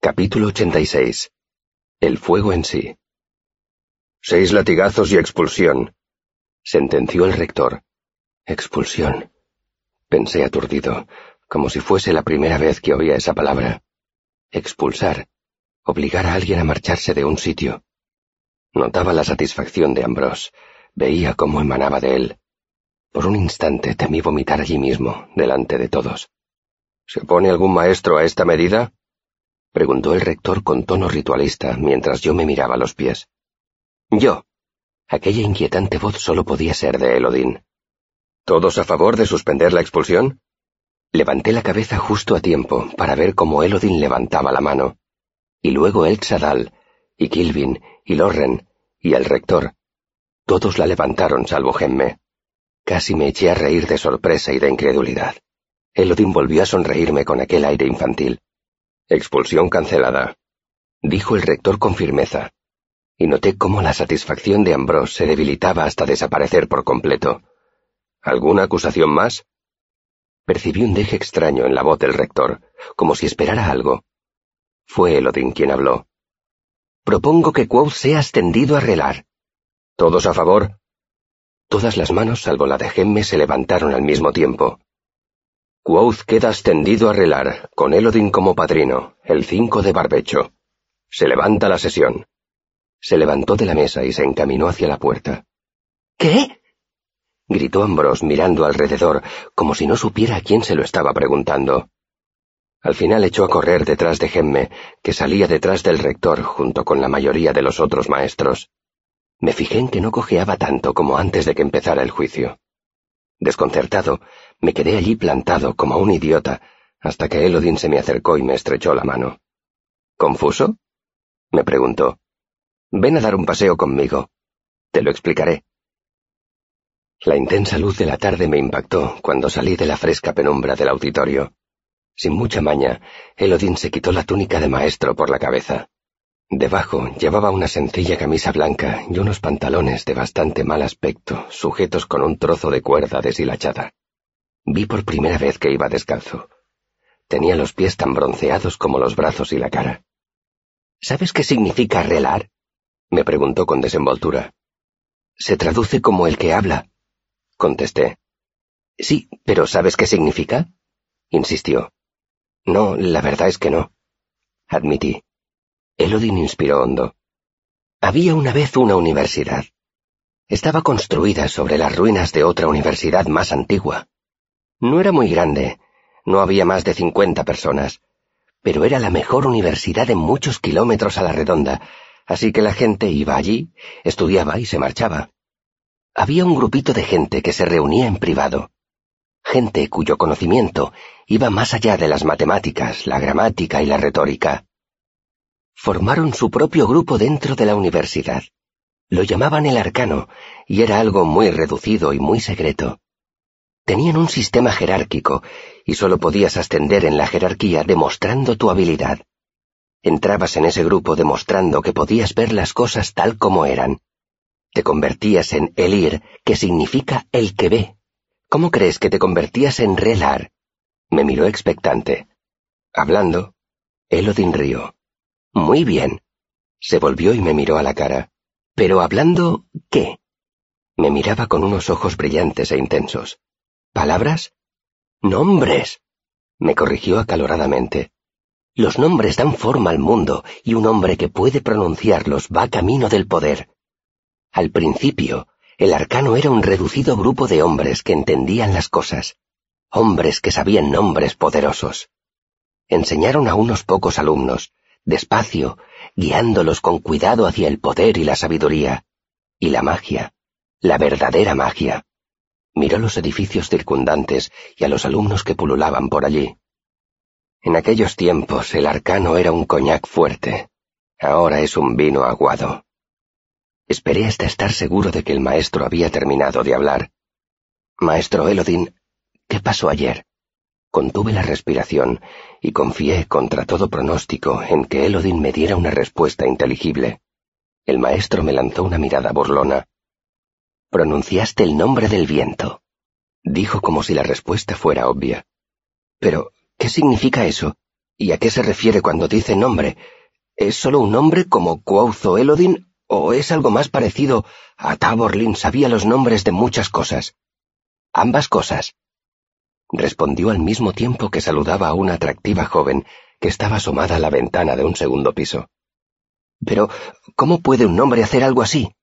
Capítulo 86. El fuego en sí. Seis latigazos y expulsión, sentenció el rector. Expulsión. Pensé aturdido, como si fuese la primera vez que oía esa palabra. Expulsar. Obligar a alguien a marcharse de un sitio. Notaba la satisfacción de Ambrose. Veía cómo emanaba de él. Por un instante temí vomitar allí mismo, delante de todos. ¿Se opone algún maestro a esta medida? Preguntó el rector con tono ritualista mientras yo me miraba los pies. Yo. Aquella inquietante voz solo podía ser de Elodín. ¿Todos a favor de suspender la expulsión? Levanté la cabeza justo a tiempo para ver cómo Elodin levantaba la mano. Y luego el Sadal, y Kilvin, y Lorren, y el rector. Todos la levantaron salvo Gemme. Casi me eché a reír de sorpresa y de incredulidad. Elodin volvió a sonreírme con aquel aire infantil. Expulsión cancelada, dijo el rector con firmeza, y noté cómo la satisfacción de Ambrose se debilitaba hasta desaparecer por completo. ¿Alguna acusación más? Percibí un deje extraño en la voz del rector, como si esperara algo. Fue Elodin quien habló. Propongo que Quoth sea ascendido a relar. ¿Todos a favor? Todas las manos, salvo la de Gemme, se levantaron al mismo tiempo. Quoth queda ascendido a relar, con Elodin como padrino, el 5 de barbecho. Se levanta la sesión. Se levantó de la mesa y se encaminó hacia la puerta. ¿Qué? gritó Ambrose mirando alrededor, como si no supiera a quién se lo estaba preguntando. Al final echó a correr detrás de Gemme, que salía detrás del rector junto con la mayoría de los otros maestros. Me fijé en que no cojeaba tanto como antes de que empezara el juicio. Desconcertado, me quedé allí plantado como un idiota hasta que Elodin se me acercó y me estrechó la mano. ¿Confuso? me preguntó. Ven a dar un paseo conmigo. Te lo explicaré. La intensa luz de la tarde me impactó cuando salí de la fresca penumbra del auditorio. Sin mucha maña, Elodin se quitó la túnica de maestro por la cabeza. Debajo llevaba una sencilla camisa blanca y unos pantalones de bastante mal aspecto, sujetos con un trozo de cuerda deshilachada. Vi por primera vez que iba descalzo. Tenía los pies tan bronceados como los brazos y la cara. ¿Sabes qué significa relar? me preguntó con desenvoltura. Se traduce como el que habla, contesté. Sí, pero ¿sabes qué significa? insistió. No, la verdad es que no, admití. Elodin inspiró hondo. Había una vez una universidad. Estaba construida sobre las ruinas de otra universidad más antigua. No era muy grande, no había más de cincuenta personas, pero era la mejor universidad en muchos kilómetros a la redonda, así que la gente iba allí, estudiaba y se marchaba. Había un grupito de gente que se reunía en privado, gente cuyo conocimiento iba más allá de las matemáticas, la gramática y la retórica formaron su propio grupo dentro de la universidad. Lo llamaban el arcano, y era algo muy reducido y muy secreto. Tenían un sistema jerárquico, y solo podías ascender en la jerarquía demostrando tu habilidad. Entrabas en ese grupo demostrando que podías ver las cosas tal como eran. Te convertías en Elir, que significa el que ve. ¿Cómo crees que te convertías en Relar? Me miró expectante. Hablando, Elodin rió. Muy bien. Se volvió y me miró a la cara. Pero hablando, ¿qué? Me miraba con unos ojos brillantes e intensos. ¿Palabras? Nombres. Me corrigió acaloradamente. Los nombres dan forma al mundo y un hombre que puede pronunciarlos va camino del poder. Al principio, el arcano era un reducido grupo de hombres que entendían las cosas, hombres que sabían nombres poderosos. Enseñaron a unos pocos alumnos, despacio, guiándolos con cuidado hacia el poder y la sabiduría, y la magia, la verdadera magia. Miró los edificios circundantes y a los alumnos que pululaban por allí. En aquellos tiempos el arcano era un coñac fuerte, ahora es un vino aguado. Esperé hasta estar seguro de que el maestro había terminado de hablar. Maestro Elodin, ¿qué pasó ayer? Contuve la respiración y confié contra todo pronóstico en que Elodin me diera una respuesta inteligible. El maestro me lanzó una mirada burlona. Pronunciaste el nombre del viento, dijo como si la respuesta fuera obvia. Pero, ¿qué significa eso? ¿Y a qué se refiere cuando dice nombre? ¿Es solo un nombre como Cuauzo Elodin o es algo más parecido a Taborlin sabía los nombres de muchas cosas? Ambas cosas. Respondió al mismo tiempo que saludaba a una atractiva joven que estaba asomada a la ventana de un segundo piso. Pero, ¿cómo puede un nombre hacer algo así?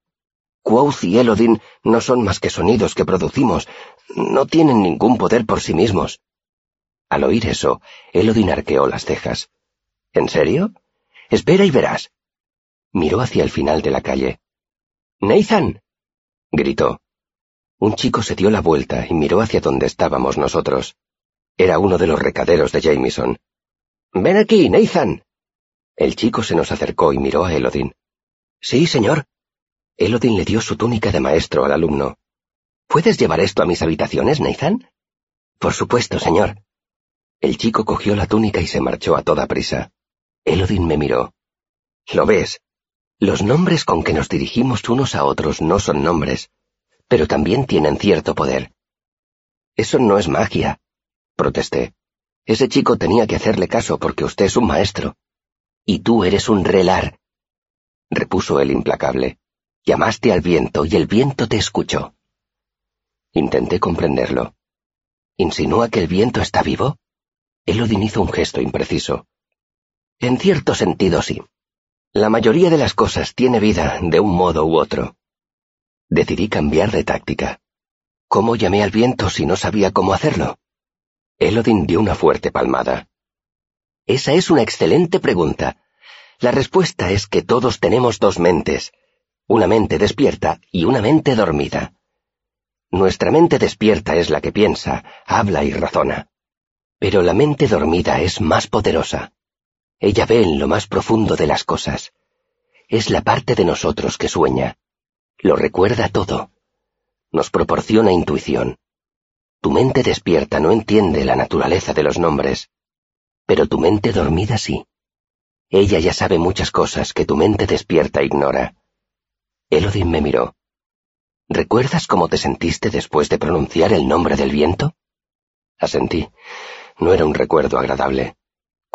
Quoth y Elodin no son más que sonidos que producimos, no tienen ningún poder por sí mismos. Al oír eso, Elodin arqueó las cejas. ¿En serio? Espera y verás. Miró hacia el final de la calle. Nathan. gritó. Un chico se dio la vuelta y miró hacia donde estábamos nosotros. Era uno de los recaderos de Jameson. Ven aquí, Nathan. El chico se nos acercó y miró a Elodin. Sí, señor. Elodin le dio su túnica de maestro al alumno. ¿Puedes llevar esto a mis habitaciones, Nathan? Por supuesto, señor. El chico cogió la túnica y se marchó a toda prisa. Elodin me miró. ¿Lo ves? Los nombres con que nos dirigimos unos a otros no son nombres, pero también tienen cierto poder. Eso no es magia, protesté. Ese chico tenía que hacerle caso porque usted es un maestro. Y tú eres un relar, repuso el implacable. Llamaste al viento y el viento te escuchó. Intenté comprenderlo. ¿Insinúa que el viento está vivo? Elodin hizo un gesto impreciso. En cierto sentido sí. La mayoría de las cosas tiene vida de un modo u otro. Decidí cambiar de táctica. ¿Cómo llamé al viento si no sabía cómo hacerlo? Elodin dio una fuerte palmada. Esa es una excelente pregunta. La respuesta es que todos tenemos dos mentes, una mente despierta y una mente dormida. Nuestra mente despierta es la que piensa, habla y razona. Pero la mente dormida es más poderosa. Ella ve en lo más profundo de las cosas. Es la parte de nosotros que sueña. Lo recuerda todo. Nos proporciona intuición. Tu mente despierta no entiende la naturaleza de los nombres, pero tu mente dormida sí. Ella ya sabe muchas cosas que tu mente despierta ignora. Elodin me miró. ¿Recuerdas cómo te sentiste después de pronunciar el nombre del viento? Asentí. No era un recuerdo agradable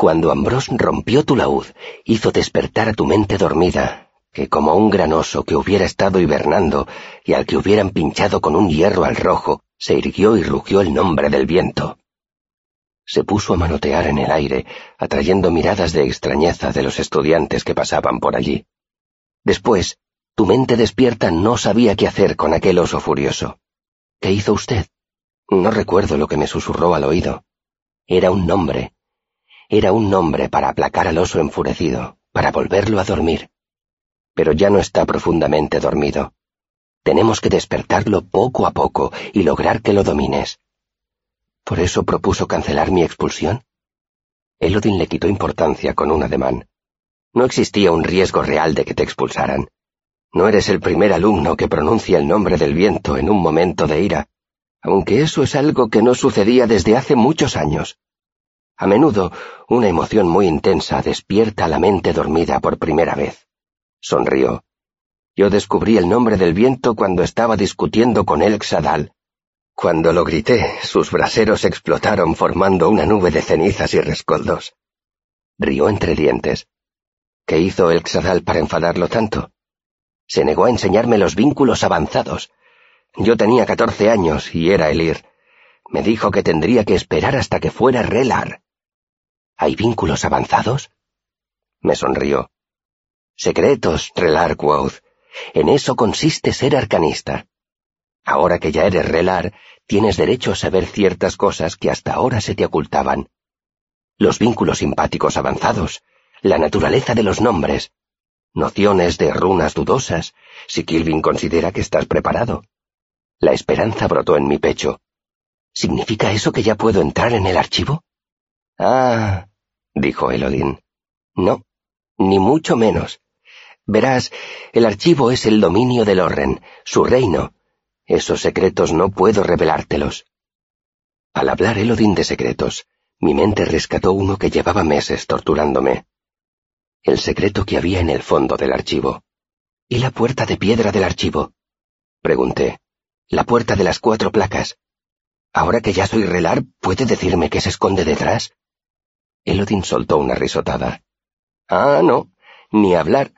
cuando Ambrose rompió tu laúd, hizo despertar a tu mente dormida, que como un granoso que hubiera estado hibernando y al que hubieran pinchado con un hierro al rojo, se irguió y rugió el nombre del viento. Se puso a manotear en el aire, atrayendo miradas de extrañeza de los estudiantes que pasaban por allí. Después, tu mente despierta no sabía qué hacer con aquel oso furioso. ¿Qué hizo usted? No recuerdo lo que me susurró al oído. Era un nombre, era un nombre para aplacar al oso enfurecido, para volverlo a dormir. Pero ya no está profundamente dormido. Tenemos que despertarlo poco a poco y lograr que lo domines. ¿Por eso propuso cancelar mi expulsión? Elodin le quitó importancia con un ademán. No existía un riesgo real de que te expulsaran. No eres el primer alumno que pronuncia el nombre del viento en un momento de ira, aunque eso es algo que no sucedía desde hace muchos años. A menudo, una emoción muy intensa despierta a la mente dormida por primera vez. Sonrió. Yo descubrí el nombre del viento cuando estaba discutiendo con el Xadal. Cuando lo grité, sus braseros explotaron formando una nube de cenizas y rescoldos. Rió entre dientes. ¿Qué hizo el Xadal para enfadarlo tanto? Se negó a enseñarme los vínculos avanzados. Yo tenía catorce años y era Elir. Me dijo que tendría que esperar hasta que fuera Relar. ¿Hay vínculos avanzados? Me sonrió. Secretos, Relar Quoth. En eso consiste ser arcanista. Ahora que ya eres Relar, tienes derecho a saber ciertas cosas que hasta ahora se te ocultaban. Los vínculos simpáticos avanzados, la naturaleza de los nombres, nociones de runas dudosas, si Kilvin considera que estás preparado. La esperanza brotó en mi pecho. ¿Significa eso que ya puedo entrar en el archivo? Ah, dijo Elodin. No, ni mucho menos. Verás, el archivo es el dominio del Orren, su reino. Esos secretos no puedo revelártelos. Al hablar Elodin de secretos, mi mente rescató uno que llevaba meses torturándome. El secreto que había en el fondo del archivo. ¿Y la puerta de piedra del archivo? Pregunté. La puerta de las cuatro placas. Ahora que ya soy relar, ¿puede decirme qué se esconde detrás? Elodin soltó una risotada. Ah, no, ni hablar.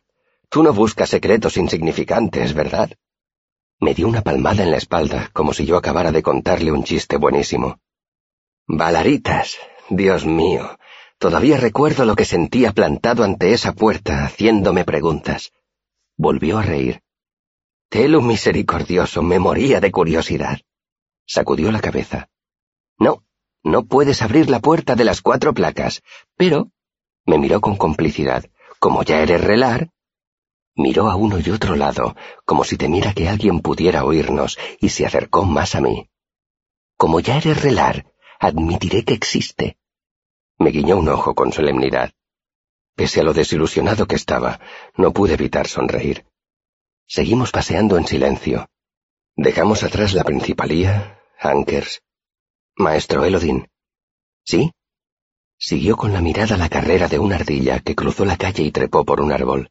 Tú no buscas secretos insignificantes, ¿verdad? Me dio una palmada en la espalda, como si yo acabara de contarle un chiste buenísimo. Balaritas, Dios mío, todavía recuerdo lo que sentía plantado ante esa puerta, haciéndome preguntas. Volvió a reír. Telo misericordioso, me moría de curiosidad. Sacudió la cabeza. No, no puedes abrir la puerta de las cuatro placas, pero... Me miró con complicidad. Como ya eres relar, Miró a uno y otro lado, como si temiera que alguien pudiera oírnos, y se acercó más a mí. Como ya eres relar, admitiré que existe. Me guiñó un ojo con solemnidad. Pese a lo desilusionado que estaba, no pude evitar sonreír. Seguimos paseando en silencio. Dejamos atrás la principalía, Ankers. Maestro Elodin. ¿Sí? Siguió con la mirada la carrera de una ardilla que cruzó la calle y trepó por un árbol.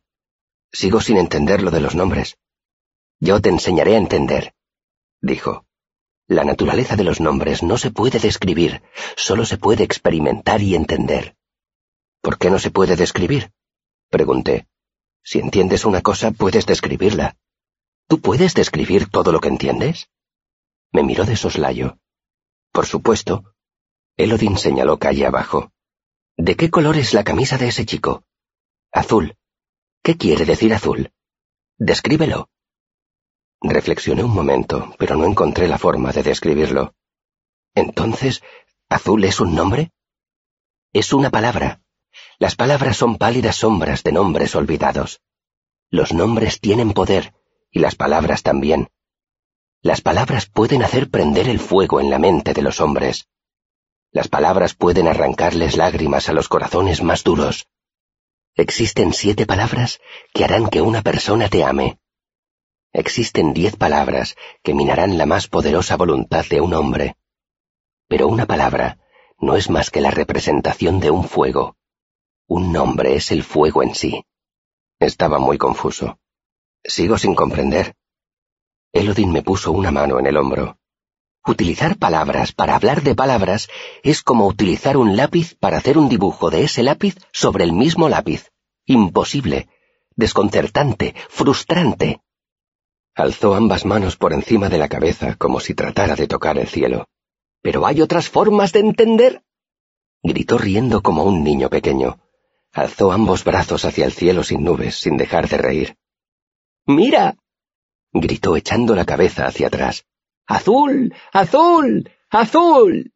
Sigo sin entender lo de los nombres. Yo te enseñaré a entender, dijo. La naturaleza de los nombres no se puede describir, solo se puede experimentar y entender. ¿Por qué no se puede describir? Pregunté. Si entiendes una cosa, puedes describirla. ¿Tú puedes describir todo lo que entiendes? Me miró de soslayo. Por supuesto. Elodin señaló calle abajo. ¿De qué color es la camisa de ese chico? Azul. ¿Qué quiere decir azul? Descríbelo. Reflexioné un momento, pero no encontré la forma de describirlo. Entonces, ¿azul es un nombre? Es una palabra. Las palabras son pálidas sombras de nombres olvidados. Los nombres tienen poder, y las palabras también. Las palabras pueden hacer prender el fuego en la mente de los hombres. Las palabras pueden arrancarles lágrimas a los corazones más duros. Existen siete palabras que harán que una persona te ame. Existen diez palabras que minarán la más poderosa voluntad de un hombre. Pero una palabra no es más que la representación de un fuego. Un nombre es el fuego en sí. Estaba muy confuso. Sigo sin comprender. Elodin me puso una mano en el hombro. Utilizar palabras para hablar de palabras es como utilizar un lápiz para hacer un dibujo de ese lápiz sobre el mismo lápiz. Imposible, desconcertante, frustrante. Alzó ambas manos por encima de la cabeza como si tratara de tocar el cielo. ¿Pero hay otras formas de entender? Gritó riendo como un niño pequeño. Alzó ambos brazos hacia el cielo sin nubes, sin dejar de reír. ¡Mira! gritó echando la cabeza hacia atrás. ¡Azul! ¡Azul! ¡Azul!